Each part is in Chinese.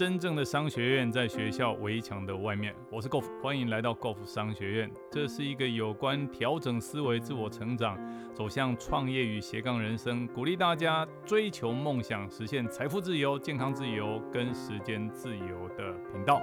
真正的商学院在学校围墙的外面。我是 Golf，欢迎来到 Golf 商学院。这是一个有关调整思维、自我成长、走向创业与斜杠人生，鼓励大家追求梦想、实现财富自由、健康自由跟时间自由的频道。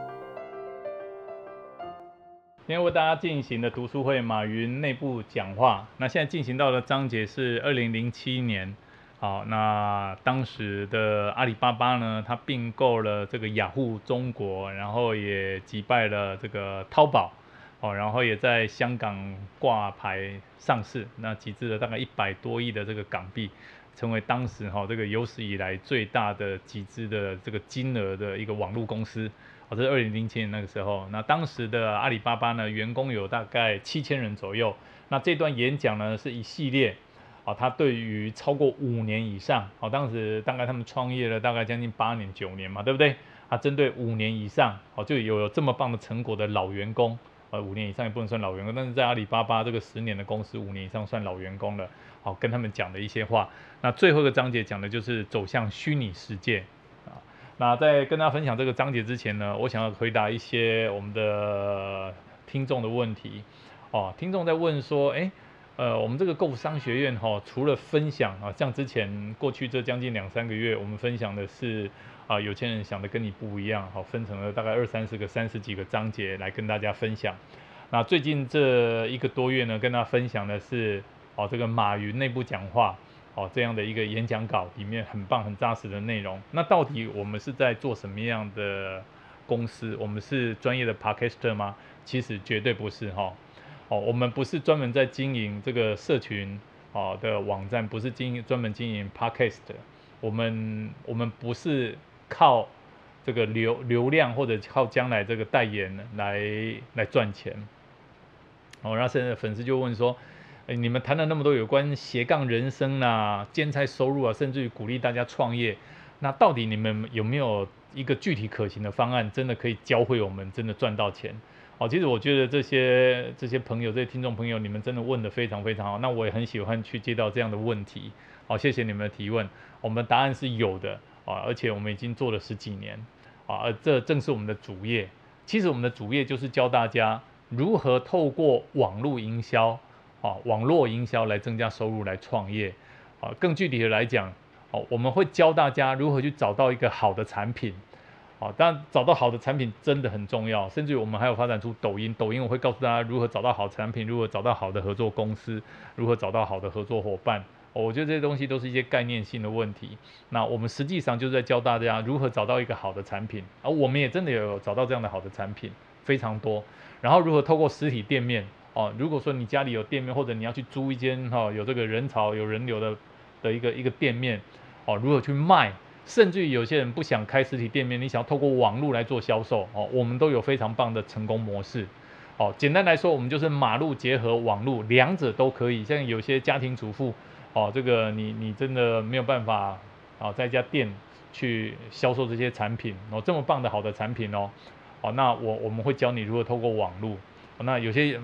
今天为大家进行的读书会，马云内部讲话。那现在进行到的章节是二零零七年。好，那当时的阿里巴巴呢，它并购了这个雅虎中国，然后也击败了这个淘宝，哦，然后也在香港挂牌上市，那集资了大概一百多亿的这个港币，成为当时哈这个有史以来最大的集资的这个金额的一个网络公司。哦，这是二零零七年那个时候，那当时的阿里巴巴呢，员工有大概七千人左右。那这段演讲呢，是一系列。啊，他对于超过五年以上，哦，当时大概他们创业了大概将近八年九年嘛，对不对？啊，针对五年以上，哦，就有这么棒的成果的老员工，呃，五年以上也不能算老员工，但是在阿里巴巴这个十年的公司，五年以上算老员工了。好，跟他们讲的一些话。那最后一个章节讲的就是走向虚拟世界啊。那在跟大家分享这个章节之前呢，我想要回答一些我们的听众的问题。哦，听众在问说，哎。呃，我们这个购商学院哈，除了分享啊，像之前过去这将近两三个月，我们分享的是啊，有钱人想的跟你不一样，好，分成了大概二三十个、三十几个章节来跟大家分享。那最近这一个多月呢，跟大家分享的是哦，这个马云内部讲话哦，这样的一个演讲稿里面很棒、很扎实的内容。那到底我们是在做什么样的公司？我们是专业的 podcaster 吗？其实绝对不是哈。哦，哦我们不是专门在经营这个社群哦的网站，不是经营专门经营 podcast，我们我们不是靠这个流流量或者靠将来这个代言来来赚钱。哦，然后现在粉丝就问说，你们谈了那么多有关斜杠人生啊、兼差收入啊，甚至于鼓励大家创业，那到底你们有没有一个具体可行的方案，真的可以教会我们真的赚到钱？好，其实我觉得这些这些朋友、这些听众朋友，你们真的问的非常非常好。那我也很喜欢去接到这样的问题。好，谢谢你们的提问。我们的答案是有的啊，而且我们已经做了十几年啊，而这正是我们的主业。其实我们的主业就是教大家如何透过网络营销啊，网络营销来增加收入、来创业。啊，更具体的来讲，哦，我们会教大家如何去找到一个好的产品。好，但找到好的产品真的很重要，甚至于我们还有发展出抖音。抖音我会告诉大家如何找到好产品，如何找到好的合作公司，如何找到好的合作伙伴。我觉得这些东西都是一些概念性的问题。那我们实际上就是在教大家如何找到一个好的产品，而我们也真的有找到这样的好的产品，非常多。然后如何透过实体店面，哦，如果说你家里有店面，或者你要去租一间哈有这个人潮有人流的的一个一个店面，哦，如何去卖？甚至于有些人不想开实体店面，你想要透过网络来做销售哦，我们都有非常棒的成功模式。哦，简单来说，我们就是马路结合网络，两者都可以。像有些家庭主妇，哦，这个你你真的没有办法啊，在家店去销售这些产品哦，这么棒的好的产品哦，哦，那我我们会教你如何透过网络。那有些人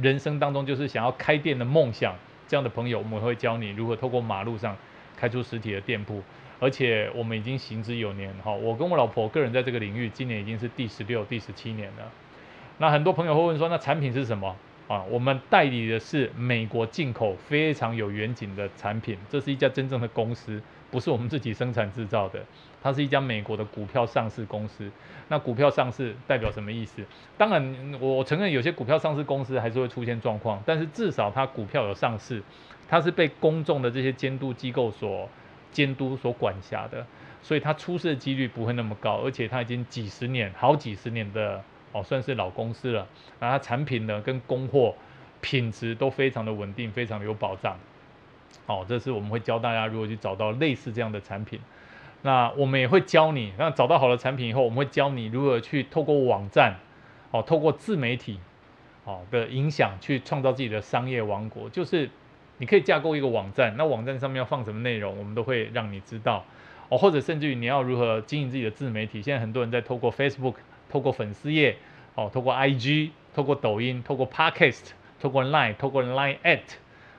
人生当中就是想要开店的梦想，这样的朋友，我们会教你如何透过马路上开出实体的店铺。而且我们已经行之有年，哈，我跟我老婆个人在这个领域，今年已经是第十六、第十七年了。那很多朋友会问说，那产品是什么啊？我们代理的是美国进口非常有远景的产品，这是一家真正的公司，不是我们自己生产制造的。它是一家美国的股票上市公司。那股票上市代表什么意思？当然，我承认有些股票上市公司还是会出现状况，但是至少它股票有上市，它是被公众的这些监督机构所。监督所管辖的，所以它出事的几率不会那么高，而且它已经几十年、好几十年的哦，算是老公司了。那它产品呢，跟供货品质都非常的稳定，非常有保障。哦，这是我们会教大家如何去找到类似这样的产品。那我们也会教你，那找到好的产品以后，我们会教你如何去透过网站，哦，透过自媒体，哦的影响去创造自己的商业王国，就是。你可以架构一个网站，那网站上面要放什么内容，我们都会让你知道哦。或者甚至于你要如何经营自己的自媒体，现在很多人在透过 Facebook、透过粉丝页、哦，透过 IG、透过抖音、透过 Podcast、透过 Line、透过 Line at，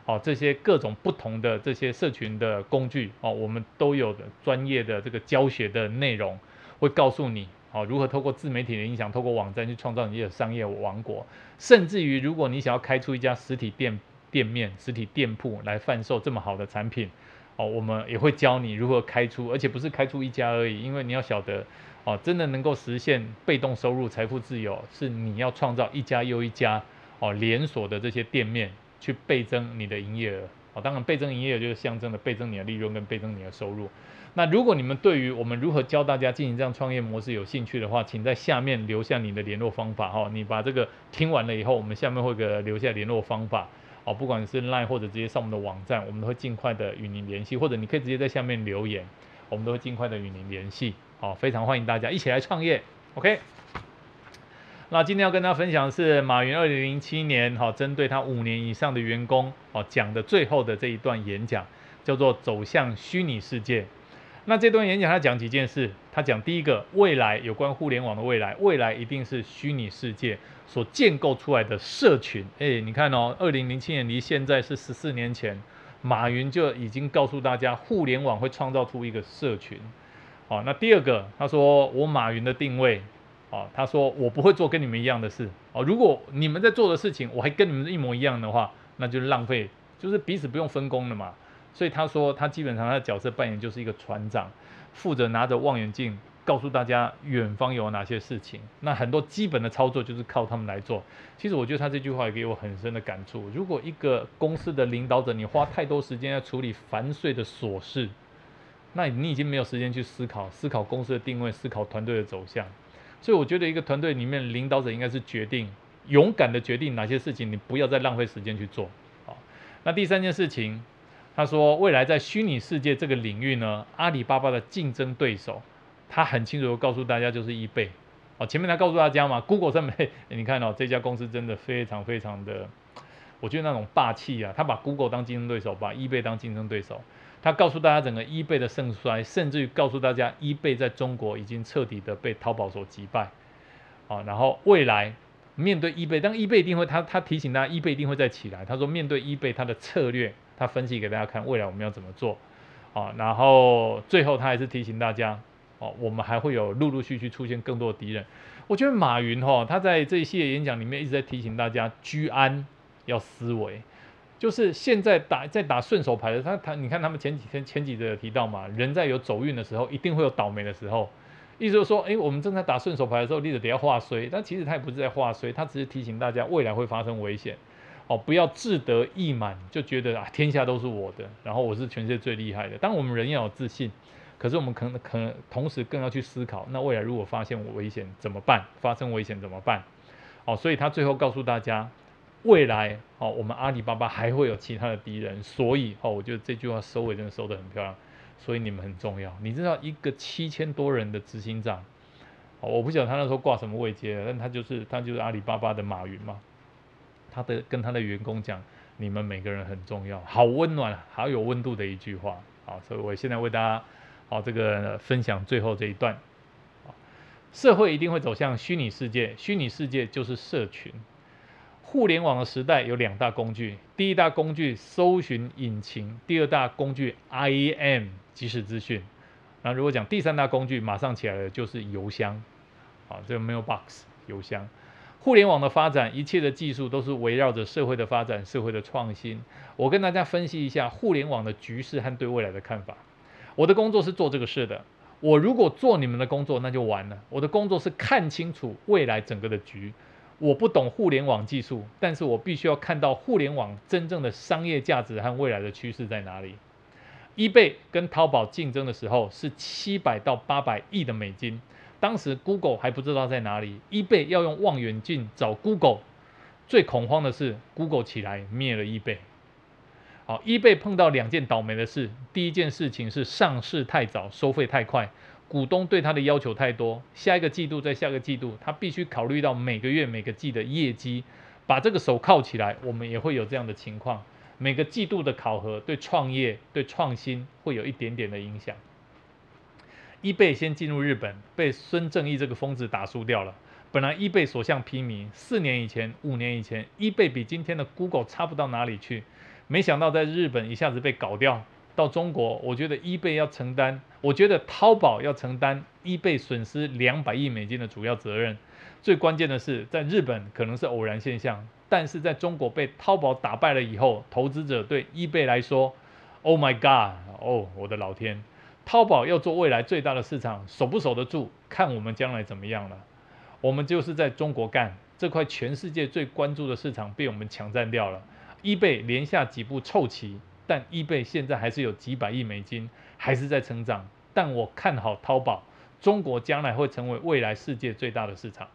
哦，这些各种不同的这些社群的工具哦，我们都有的专业的这个教学的内容，会告诉你，哦，如何透过自媒体的影响，透过网站去创造你的商业王国，甚至于如果你想要开出一家实体店店面、实体店铺来贩售这么好的产品，哦，我们也会教你如何开出，而且不是开出一家而已，因为你要晓得，哦，真的能够实现被动收入、财富自由，是你要创造一家又一家，哦，连锁的这些店面去倍增你的营业额。哦，当然倍增营业额就是象征的倍增你的利润跟倍增你的收入。那如果你们对于我们如何教大家进行这样创业模式有兴趣的话，请在下面留下你的联络方法哈。你把这个听完了以后，我们下面会给留下联络方法哦，不管是 Line 或者直接上我们的网站，我们都会尽快的与您联系，或者你可以直接在下面留言，我们都会尽快的与您联系。好，非常欢迎大家一起来创业。OK。那今天要跟大家分享的是马云二零零七年哈，针对他五年以上的员工哦讲的最后的这一段演讲，叫做走向虚拟世界。那这段演讲他讲几件事，他讲第一个，未来有关互联网的未来，未来一定是虚拟世界所建构出来的社群。哎，你看哦，二零零七年离现在是十四年前，马云就已经告诉大家，互联网会创造出一个社群。好，那第二个，他说我马云的定位。哦，他说我不会做跟你们一样的事哦。如果你们在做的事情，我还跟你们一模一样的话，那就是浪费，就是彼此不用分工了嘛。所以他说他基本上他的角色扮演就是一个船长，负责拿着望远镜告诉大家远方有哪些事情。那很多基本的操作就是靠他们来做。其实我觉得他这句话也给我很深的感触。如果一个公司的领导者你花太多时间在处理繁碎的琐事，那你已经没有时间去思考思考公司的定位，思考团队的走向。所以我觉得一个团队里面领导者应该是决定勇敢的决定哪些事情，你不要再浪费时间去做。好，那第三件事情，他说未来在虚拟世界这个领域呢，阿里巴巴的竞争对手，他很清楚的告诉大家就是易贝。哦，前面他告诉大家嘛，Google 上面 你看哦，这家公司真的非常非常的，我觉得那种霸气啊，他把 Google 当竞争对手，把易贝当竞争对手。他告诉大家整个 eBay 的盛衰，甚至于告诉大家 eBay 在中国已经彻底的被淘宝所击败，啊，然后未来面对 eBay，当 eBay 一定会，他他提醒大家 eBay 一定会再起来。他说面对 eBay，他的策略，他分析给大家看，未来我们要怎么做，啊，然后最后他还是提醒大家，哦，我们还会有陆陆续续出现更多的敌人。我觉得马云哈，他在这一系列演讲里面一直在提醒大家居安要思维。就是现在打在打顺手牌的，他他你看他们前几天前几节提到嘛，人在有走运的时候，一定会有倒霉的时候。意思就是说，哎，我们正在打顺手牌的时候，立着得要画衰，但其实他也不是在画衰，他只是提醒大家未来会发生危险，哦，不要志得意满，就觉得啊天下都是我的，然后我是全世界最厉害的。当我们人要有自信，可是我们可能可能同时更要去思考，那未来如果发现危险怎么办？发生危险怎么办？哦，所以他最后告诉大家。未来哦，我们阿里巴巴还会有其他的敌人，所以哦，我觉得这句话收尾真的收得很漂亮。所以你们很重要。你知道一个七千多人的执行长，哦，我不晓得他那时候挂什么位阶，但他就是他就是阿里巴巴的马云嘛。他的跟他的员工讲，你们每个人很重要，好温暖，好有温度的一句话。好，所以我现在为大家好这个分享最后这一段。社会一定会走向虚拟世界，虚拟世界就是社群。互联网的时代有两大工具，第一大工具搜寻引擎，第二大工具 IM 即时资讯。那如果讲第三大工具，马上起来的就是邮箱，啊，这个 mailbox 邮箱。互联网的发展，一切的技术都是围绕着社会的发展、社会的创新。我跟大家分析一下互联网的局势和对未来的看法。我的工作是做这个事的，我如果做你们的工作，那就完了。我的工作是看清楚未来整个的局。我不懂互联网技术，但是我必须要看到互联网真正的商业价值和未来的趋势在哪里。eBay 跟淘宝竞争的时候是七百到八百亿的美金，当时 Google 还不知道在哪里，eBay 要用望远镜找 Google，最恐慌的是 Google 起来灭了 eBay。好，eBay 碰到两件倒霉的事，第一件事情是上市太早，收费太快。股东对他的要求太多，下一个季度再下个季度，他必须考虑到每个月每个季的业绩，把这个手铐起来。我们也会有这样的情况，每个季度的考核对创业、对创新会有一点点的影响。易贝先进入日本，被孙正义这个疯子打输掉了。本来易贝所向披靡，四年以前、五年以前，易贝比今天的 Google 差不到哪里去，没想到在日本一下子被搞掉。到中国，我觉得易贝要承担我觉得淘宝要承担 eBay 损失两百亿美金的主要责任。最关键的是，在日本可能是偶然现象，但是在中国被淘宝打败了以后，投资者对 eBay 来说，Oh my God，哦，我的老天，淘宝要做未来最大的市场，守不守得住，看我们将来怎么样了。我们就是在中国干这块全世界最关注的市场，被我们抢占掉了。eBay 连下几步臭棋，但 eBay 现在还是有几百亿美金，还是在成长。但我看好淘宝，中国将来会成为未来世界最大的市场。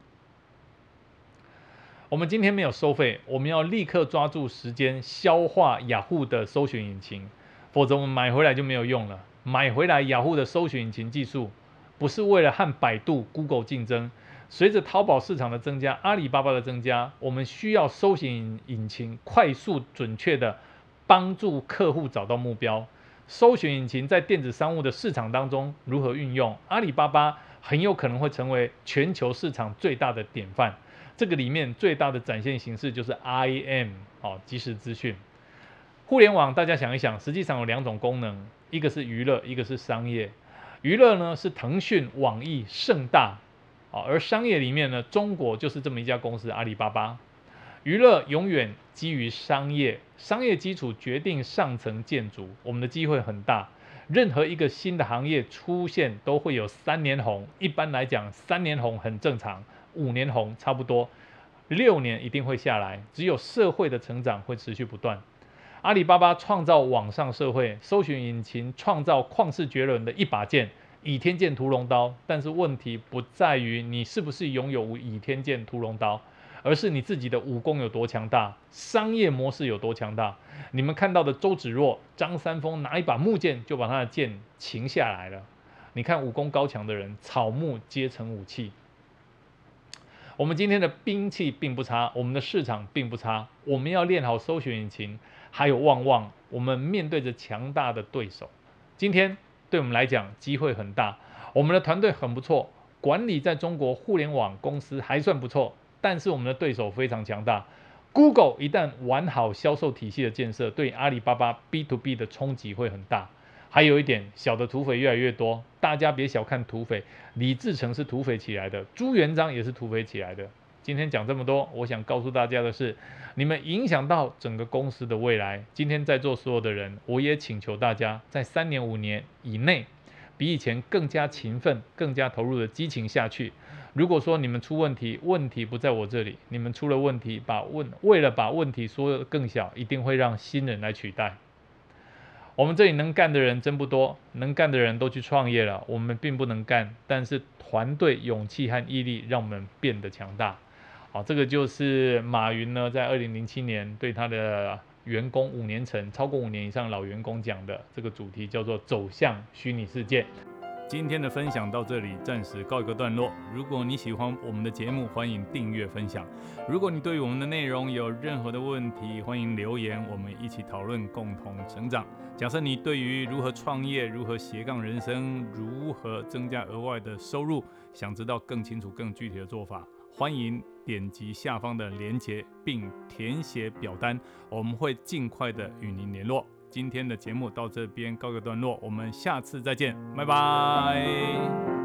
我们今天没有收费，我们要立刻抓住时间消化雅虎的搜寻引擎，否则我们买回来就没有用了。买回来雅虎的搜寻引擎技术，不是为了和百度、Google 竞争。随着淘宝市场的增加，阿里巴巴的增加，我们需要搜寻引擎快速准确的帮助客户找到目标。搜寻引擎在电子商务的市场当中如何运用？阿里巴巴很有可能会成为全球市场最大的典范。这个里面最大的展现形式就是 IM 哦，即时资讯。互联网大家想一想，实际上有两种功能，一个是娱乐，一个是商业。娱乐呢是腾讯、网易、盛大，而商业里面呢，中国就是这么一家公司，阿里巴巴。娱乐永远基于商业，商业基础决定上层建筑。我们的机会很大，任何一个新的行业出现都会有三年红，一般来讲三年红很正常。五年红差不多，六年一定会下来。只有社会的成长会持续不断。阿里巴巴创造网上社会，搜寻引擎创造旷世绝伦的一把剑——倚天剑屠龙刀。但是问题不在于你是不是拥有倚天剑屠龙刀，而是你自己的武功有多强大，商业模式有多强大。你们看到的周芷若、张三丰拿一把木剑就把他的剑擒下来了。你看武功高强的人，草木皆成武器。我们今天的兵器并不差，我们的市场并不差。我们要练好搜寻引擎，还有旺旺。我们面对着强大的对手，今天对我们来讲机会很大。我们的团队很不错，管理在中国互联网公司还算不错，但是我们的对手非常强大。Google 一旦完好销售体系的建设，对阿里巴巴 B to B 的冲击会很大。还有一点，小的土匪越来越多，大家别小看土匪。李自成是土匪起来的，朱元璋也是土匪起来的。今天讲这么多，我想告诉大家的是，你们影响到整个公司的未来。今天在座所有的人，我也请求大家，在三年五年以内，比以前更加勤奋、更加投入的激情下去。如果说你们出问题，问题不在我这里，你们出了问题，把问为了把问题说得更小，一定会让新人来取代。我们这里能干的人真不多，能干的人都去创业了。我们并不能干，但是团队勇气和毅力让我们变得强大。好，这个就是马云呢，在二零零七年对他的员工五年层超过五年以上老员工讲的这个主题，叫做走向虚拟世界。今天的分享到这里，暂时告一个段落。如果你喜欢我们的节目，欢迎订阅分享。如果你对我们的内容有任何的问题，欢迎留言，我们一起讨论，共同成长。假设你对于如何创业、如何斜杠人生、如何增加额外的收入，想知道更清楚、更具体的做法，欢迎点击下方的链接并填写表单，我们会尽快的与您联络。今天的节目到这边告个段落，我们下次再见，拜拜。